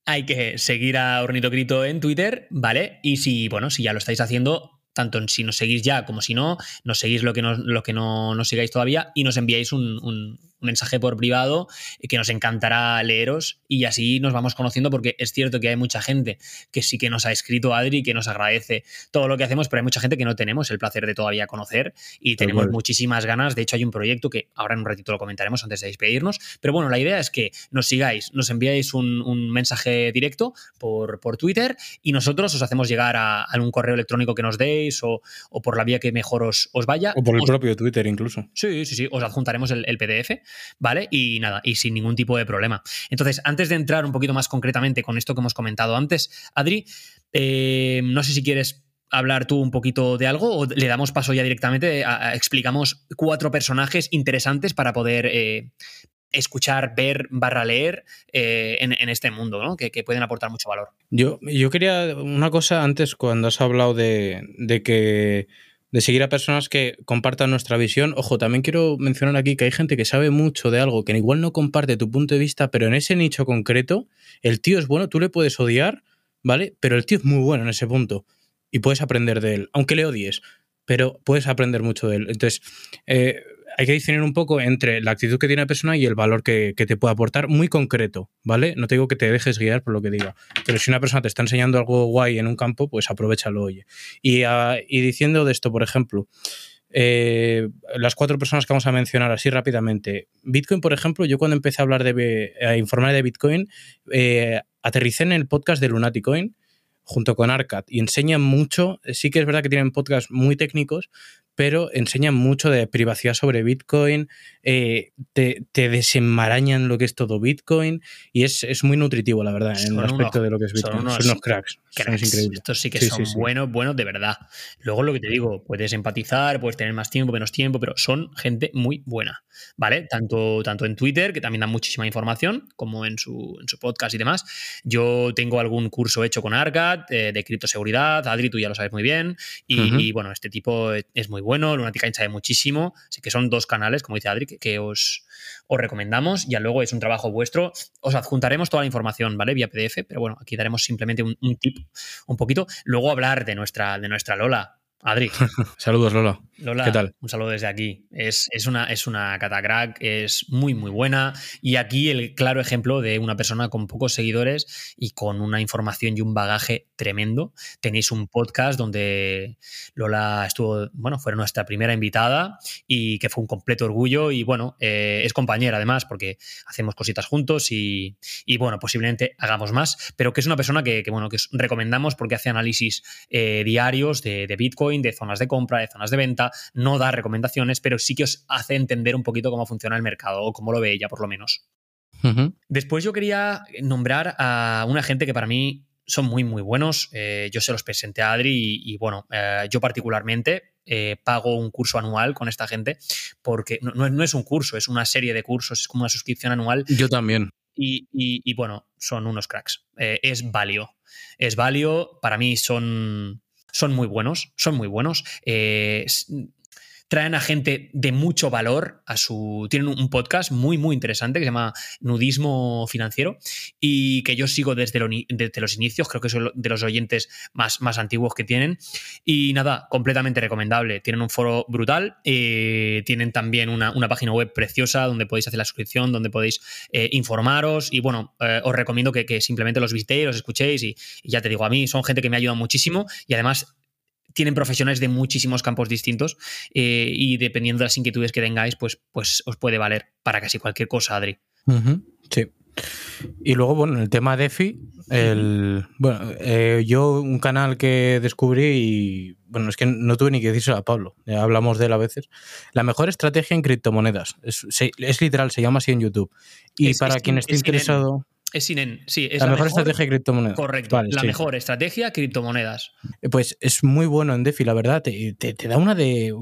Hay que seguir a Ornito Cripto en Twitter, ¿vale? Y si, bueno, si ya lo estáis haciendo, tanto si nos seguís ya como si no, nos seguís lo que no, lo que no nos sigáis todavía y nos enviáis un, mensaje por privado que nos encantará leeros y así nos vamos conociendo porque es cierto que hay mucha gente que sí que nos ha escrito Adri, que nos agradece todo lo que hacemos, pero hay mucha gente que no tenemos el placer de todavía conocer y tenemos muchísimas ganas. De hecho, hay un proyecto que ahora en un ratito lo comentaremos antes de despedirnos, pero bueno, la idea es que nos sigáis, nos enviáis un, mensaje directo por, por Twitter y nosotros os hacemos llegar a, algún correo electrónico que nos deis o, por la vía que mejor os, vaya. O por el propio Twitter incluso. Sí, sí, sí, os adjuntaremos el, PDF, ¿vale? Y nada, y sin ningún tipo de problema. Entonces, antes de entrar un poquito más concretamente con esto que hemos comentado antes, Adri, eh, no sé si quieres hablar tú un poquito de algo o le damos paso ya directamente, a, explicamos cuatro personajes interesantes para poder eh, escuchar, ver, barra leer eh, en, este mundo, ¿no? Que, pueden aportar mucho valor. Yo, yo quería una cosa antes, cuando has hablado de, de que de seguir a personas que compartan nuestra visión. Ojo, también quiero mencionar aquí que hay gente que sabe mucho de algo que igual no comparte tu punto de vista, pero en ese nicho concreto, el tío es bueno, tú le puedes odiar, ¿vale? Pero el tío es muy bueno en ese punto y puedes aprender de él, aunque le odies, pero puedes aprender mucho de él. Entonces, eh, hay que distinguir un poco entre la actitud que tiene la persona y el valor que, te puede aportar, muy concreto, ¿vale? No te digo que te dejes guiar por lo que diga, pero si una persona te está enseñando algo guay en un campo, pues aprovechalo, oye. Y, ah, diciendo de esto, por ejemplo, eh, las cuatro personas que vamos a mencionar así rápidamente. Bitcoin, por ejemplo, yo cuando empecé a hablar de a informar de Bitcoin, eh, aterricé en el podcast de Lunaticoin junto con Arcad y enseñan mucho, sí que es verdad que tienen podcasts muy técnicos, pero enseñan mucho de privacidad sobre Bitcoin, eh, te, desenmarañan lo que es todo Bitcoin y es, muy nutritivo, la verdad, en el aspecto de lo que es Bitcoin. Son unos, cracks, Estos sí que son buenos, buenos de verdad. Luego lo que te digo, puedes empatizar, puedes tener más tiempo, menos tiempo, pero son gente muy buena, ¿vale? Tanto, tanto en Twitter, que también dan muchísima información, como en su, en su podcast y demás. Yo tengo algún curso hecho con Arcad eh, de criptoseguridad, Adri, tú ya lo sabes muy bien, y, y bueno, este tipo es muy bueno, Lunatica sabe muchísimo, así que son dos canales, como dice Adri, que, os, os, recomendamos. Ya luego es un trabajo vuestro. Os adjuntaremos toda la información, ¿vale? Vía PDF, pero bueno, aquí daremos simplemente un, un tip un poquito. Luego hablar de nuestra, de nuestra Lola, Adri. Saludos, Lola. Lola, ¿qué tal? Un saludo desde aquí. Es, una, es una catacrack, es muy, muy buena. Y aquí el claro ejemplo de una persona con pocos seguidores y con una información y un bagaje tremendo. Tenéis un podcast donde Lola estuvo, bueno, fue nuestra primera invitada y que fue un completo orgullo. Y bueno, eh, es compañera además, porque hacemos cositas juntos y, bueno, posiblemente hagamos más. Pero que es una persona que, bueno, que os recomendamos porque hace análisis eh, diarios de Bitcoin de zonas de compra, de zonas de venta, no da recomendaciones, pero sí que os hace entender un poquito cómo funciona el mercado o cómo lo ve ella, por lo menos. Después yo quería nombrar a una gente que para mí son muy, muy buenos. Eh, yo se los presenté a Adri y, bueno, eh, yo particularmente eh, pago un curso anual con esta gente porque no, es un curso, es una serie de cursos, es como una suscripción anual. Yo también. Y, bueno, son unos cracks. es Valio. Es Valio, para mí son son muy buenos, son muy buenos. Eh, traen a gente de mucho valor a su. Tienen un podcast muy, muy interesante que se llama Nudismo Financiero y que yo sigo desde, los inicios, creo que son de los oyentes más, más antiguos que tienen. Y nada, completamente recomendable. Tienen un foro brutal, eh, tienen también una, página web preciosa donde podéis hacer la suscripción, donde podéis eh, informaros. Y bueno, eh, os recomiendo que, simplemente los visitéis, los escuchéis y, y ya te digo, a mí son gente que me ha ayudado muchísimo y además tienen profesionales de muchísimos campos distintos eh, y dependiendo de las inquietudes que tengáis, pues, pues os puede valer para casi cualquier cosa, Adri. Sí. Y luego, bueno, el tema DeFi, el, bueno, eh, yo un canal que descubrí y, bueno, es que no tuve ni que decirse a Pablo, ya hablamos de él a veces, la mejor estrategia en criptomonedas, es, literal, se llama así en YouTube. Y para quien esté interesado... Es Sinen, sí. Es la, mejor, estrategia de criptomonedas. Correcto. la mejor estrategia criptomonedas. Eh, pues es muy bueno en DeFi, la verdad. Te, te, da una de.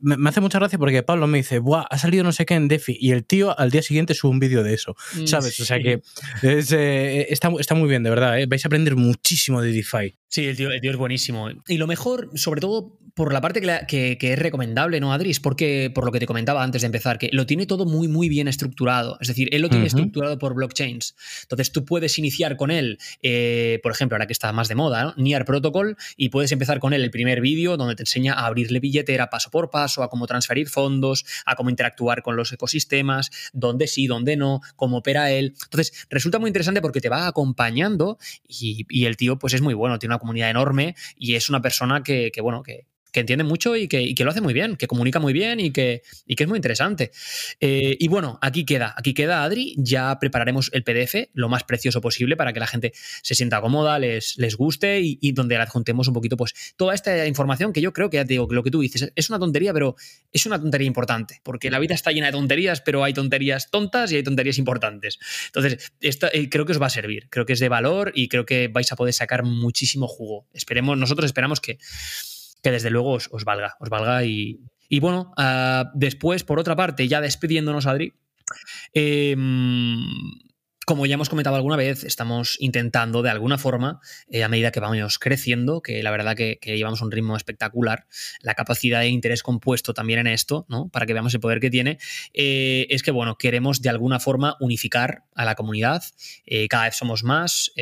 Me, hace mucha gracia porque Pablo me dice, Buah, ha salido no sé qué en DeFi. Y el tío al día siguiente sube un vídeo de eso. Mm, ¿Sabes? O sea que eh, está, está, muy bien, de verdad. ¿eh? Vais a aprender muchísimo de DeFi. Sí, el tío, el tío, es buenísimo. Y lo mejor, sobre todo por la parte que, es recomendable, ¿no, Adris? Porque, por lo que te comentaba antes de empezar, que lo tiene todo muy, muy bien estructurado. Es decir, él lo tiene estructurado por blockchains. Entonces, tú puedes iniciar con él, eh, por ejemplo, ahora que está más de moda, ¿no? Near Protocol, y puedes empezar con él el primer vídeo donde te enseña a abrirle billetera paso por paso, a cómo transferir fondos, a cómo interactuar con los ecosistemas, dónde sí, dónde no, cómo opera él. Entonces, resulta muy interesante porque te va acompañando y, el tío, pues es muy bueno, tiene una comunidad enorme y es una persona que, que bueno, que, que entiende mucho y que, lo hace muy bien, que comunica muy bien y que, que es muy interesante. Eh, y bueno, aquí queda, aquí queda Adri, ya prepararemos el PDF lo más precioso posible para que la gente se sienta cómoda, les, les guste y, donde le adjuntemos un poquito pues toda esta información que yo creo que ya te digo, que lo que tú dices es una tontería, pero es una tontería importante, porque la vida está llena de tonterías, pero hay tonterías tontas y hay tonterías importantes. Entonces, esto, eh, creo que os va a servir, creo que es de valor y creo que vais a poder sacar muchísimo jugo. Esperemos, nosotros esperamos que, que desde luego os, valga, os valga y, y bueno, ah, después, por otra parte, ya despidiéndonos, Adri, eh, como ya hemos comentado alguna vez, estamos intentando de alguna forma, eh, a medida que vamos creciendo, que la verdad que, llevamos un ritmo espectacular, la capacidad de interés compuesto también en esto, ¿no? Para que veamos el poder que tiene, eh, es que, bueno, queremos de alguna forma unificar a la comunidad, eh, cada vez somos más,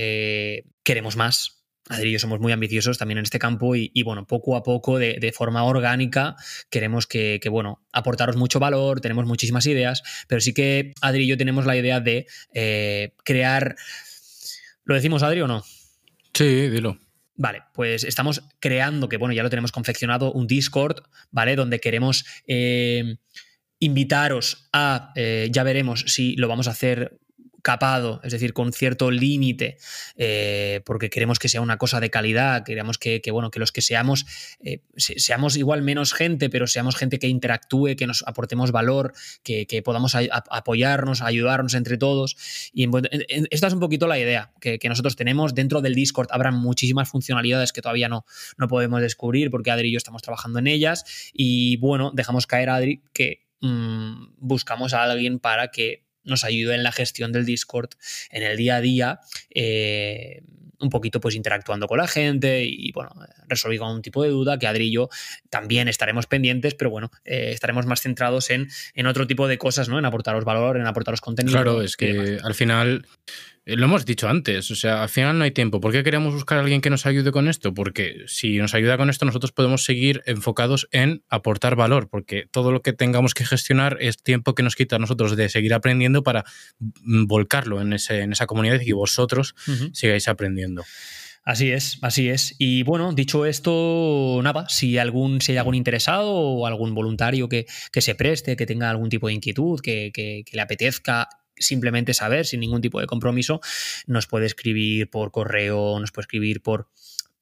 queremos más, Adri y yo somos muy ambiciosos también en este campo y, bueno, poco a poco, de, forma orgánica, queremos que, bueno, aportaros mucho valor, tenemos muchísimas ideas, pero sí que Adri y yo tenemos la idea de eh, crear... ¿Lo decimos Adri o no? Sí, dilo. Vale, pues estamos creando, que bueno, ya lo tenemos confeccionado, un Discord, ¿vale? Donde queremos... Eh, invitaros a, eh, ya veremos si lo vamos a hacer capado, es decir, con cierto límite, eh, porque queremos que sea una cosa de calidad, queremos que, bueno, que los que seamos, eh, seamos igual menos gente, pero seamos gente que interactúe, que nos aportemos valor, que, podamos apoyarnos, ayudarnos entre todos. Y esta es un poquito la idea que, nosotros tenemos. Dentro del Discord habrá muchísimas funcionalidades que todavía no, no podemos descubrir porque Adri y yo estamos trabajando en ellas. Y bueno, dejamos caer a Adri que mm, buscamos a alguien para que nos ayude en la gestión del Discord en el día a día, eh, un poquito pues interactuando con la gente y bueno, resolviendo algún tipo de duda que Adri y yo también estaremos pendientes, pero bueno, eh, estaremos más centrados en, en, otro tipo de cosas, ¿no? En aportaros valor, en aportaros contenido. Claro, es que al final lo hemos dicho antes, o sea, al final no hay tiempo. ¿Por qué queremos buscar a alguien que nos ayude con esto? Porque si nos ayuda con esto, nosotros podemos seguir enfocados en aportar valor, porque todo lo que tengamos que gestionar es tiempo que nos quita a nosotros de seguir aprendiendo para volcarlo en, ese, en esa comunidad y que vosotros sigáis aprendiendo. Así es, así es. Y bueno, dicho esto, nada, si algún, si hay algún interesado o algún voluntario que, se preste, que tenga algún tipo de inquietud, que, que le apetezca simplemente saber, sin ningún tipo de compromiso, nos puede escribir por correo, nos puede escribir por,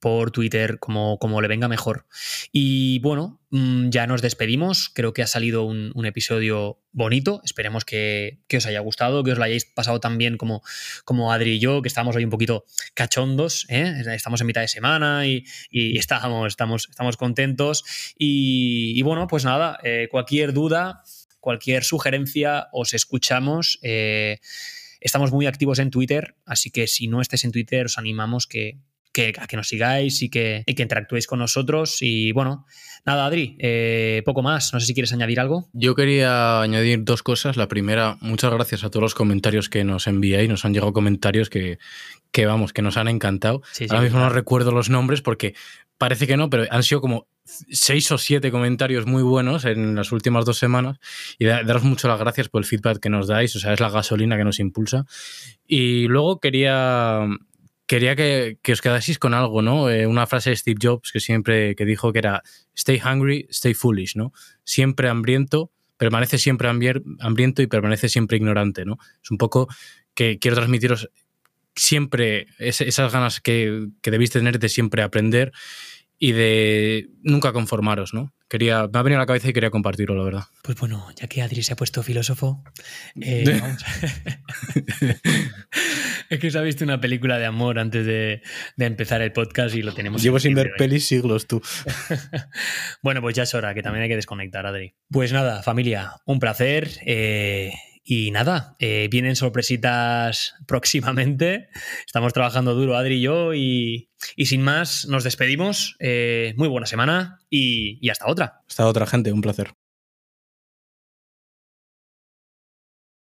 por Twitter, como, como, le venga mejor. Y bueno, mm, ya nos despedimos. Creo que ha salido un, episodio bonito. Esperemos que, os haya gustado, que os lo hayáis pasado tan bien como, como Adri y yo, que estamos hoy un poquito cachondos. ¿eh? Estamos en mitad de semana y, estamos, estamos, estamos contentos. Y, bueno, pues nada, eh, cualquier duda cualquier sugerencia os escuchamos. Eh, estamos muy activos en Twitter, así que si no estés en Twitter os animamos que, a que nos sigáis y que, que, interactuéis con nosotros. Y bueno, nada, Adri, eh, poco más. No sé si quieres añadir algo. Yo quería añadir dos cosas. La primera, muchas gracias a todos los comentarios que nos enviáis. Nos han llegado comentarios que, que vamos, que nos han encantado. Ahora mismo no recuerdo los nombres porque parece que no, pero han sido como seis o siete comentarios muy buenos en las últimas dos semanas y daros mucho las gracias por el feedback que nos dais, o sea, es la gasolina que nos impulsa. Y luego quería, quería que, os quedaseis con algo, ¿no? Eh, una frase de Steve Jobs que siempre que dijo que era stay hungry, stay foolish, ¿no? Siempre hambriento, permanece siempre hambriento y permanece siempre ignorante, ¿no? Es un poco que quiero transmitiros siempre esas ganas que, que debéis tener de siempre aprender y de nunca conformaros, ¿no? Quería, me ha venido a la cabeza y quería compartirlo, la verdad. Pues bueno, ya que Adri se ha puesto filósofo, eh, es que se ha visto una película de amor antes de, empezar el podcast y lo tenemos. Llevo sin ver pelis siglos tú. bueno, pues ya es hora, que también hay que desconectar, Adri. Pues nada, familia, un placer. Eh, y nada, eh, vienen sorpresitas próximamente. Estamos trabajando duro, Adri y yo, y, sin más, nos despedimos. Eh, muy buena semana y, y hasta otra. Hasta otra, gente, un placer.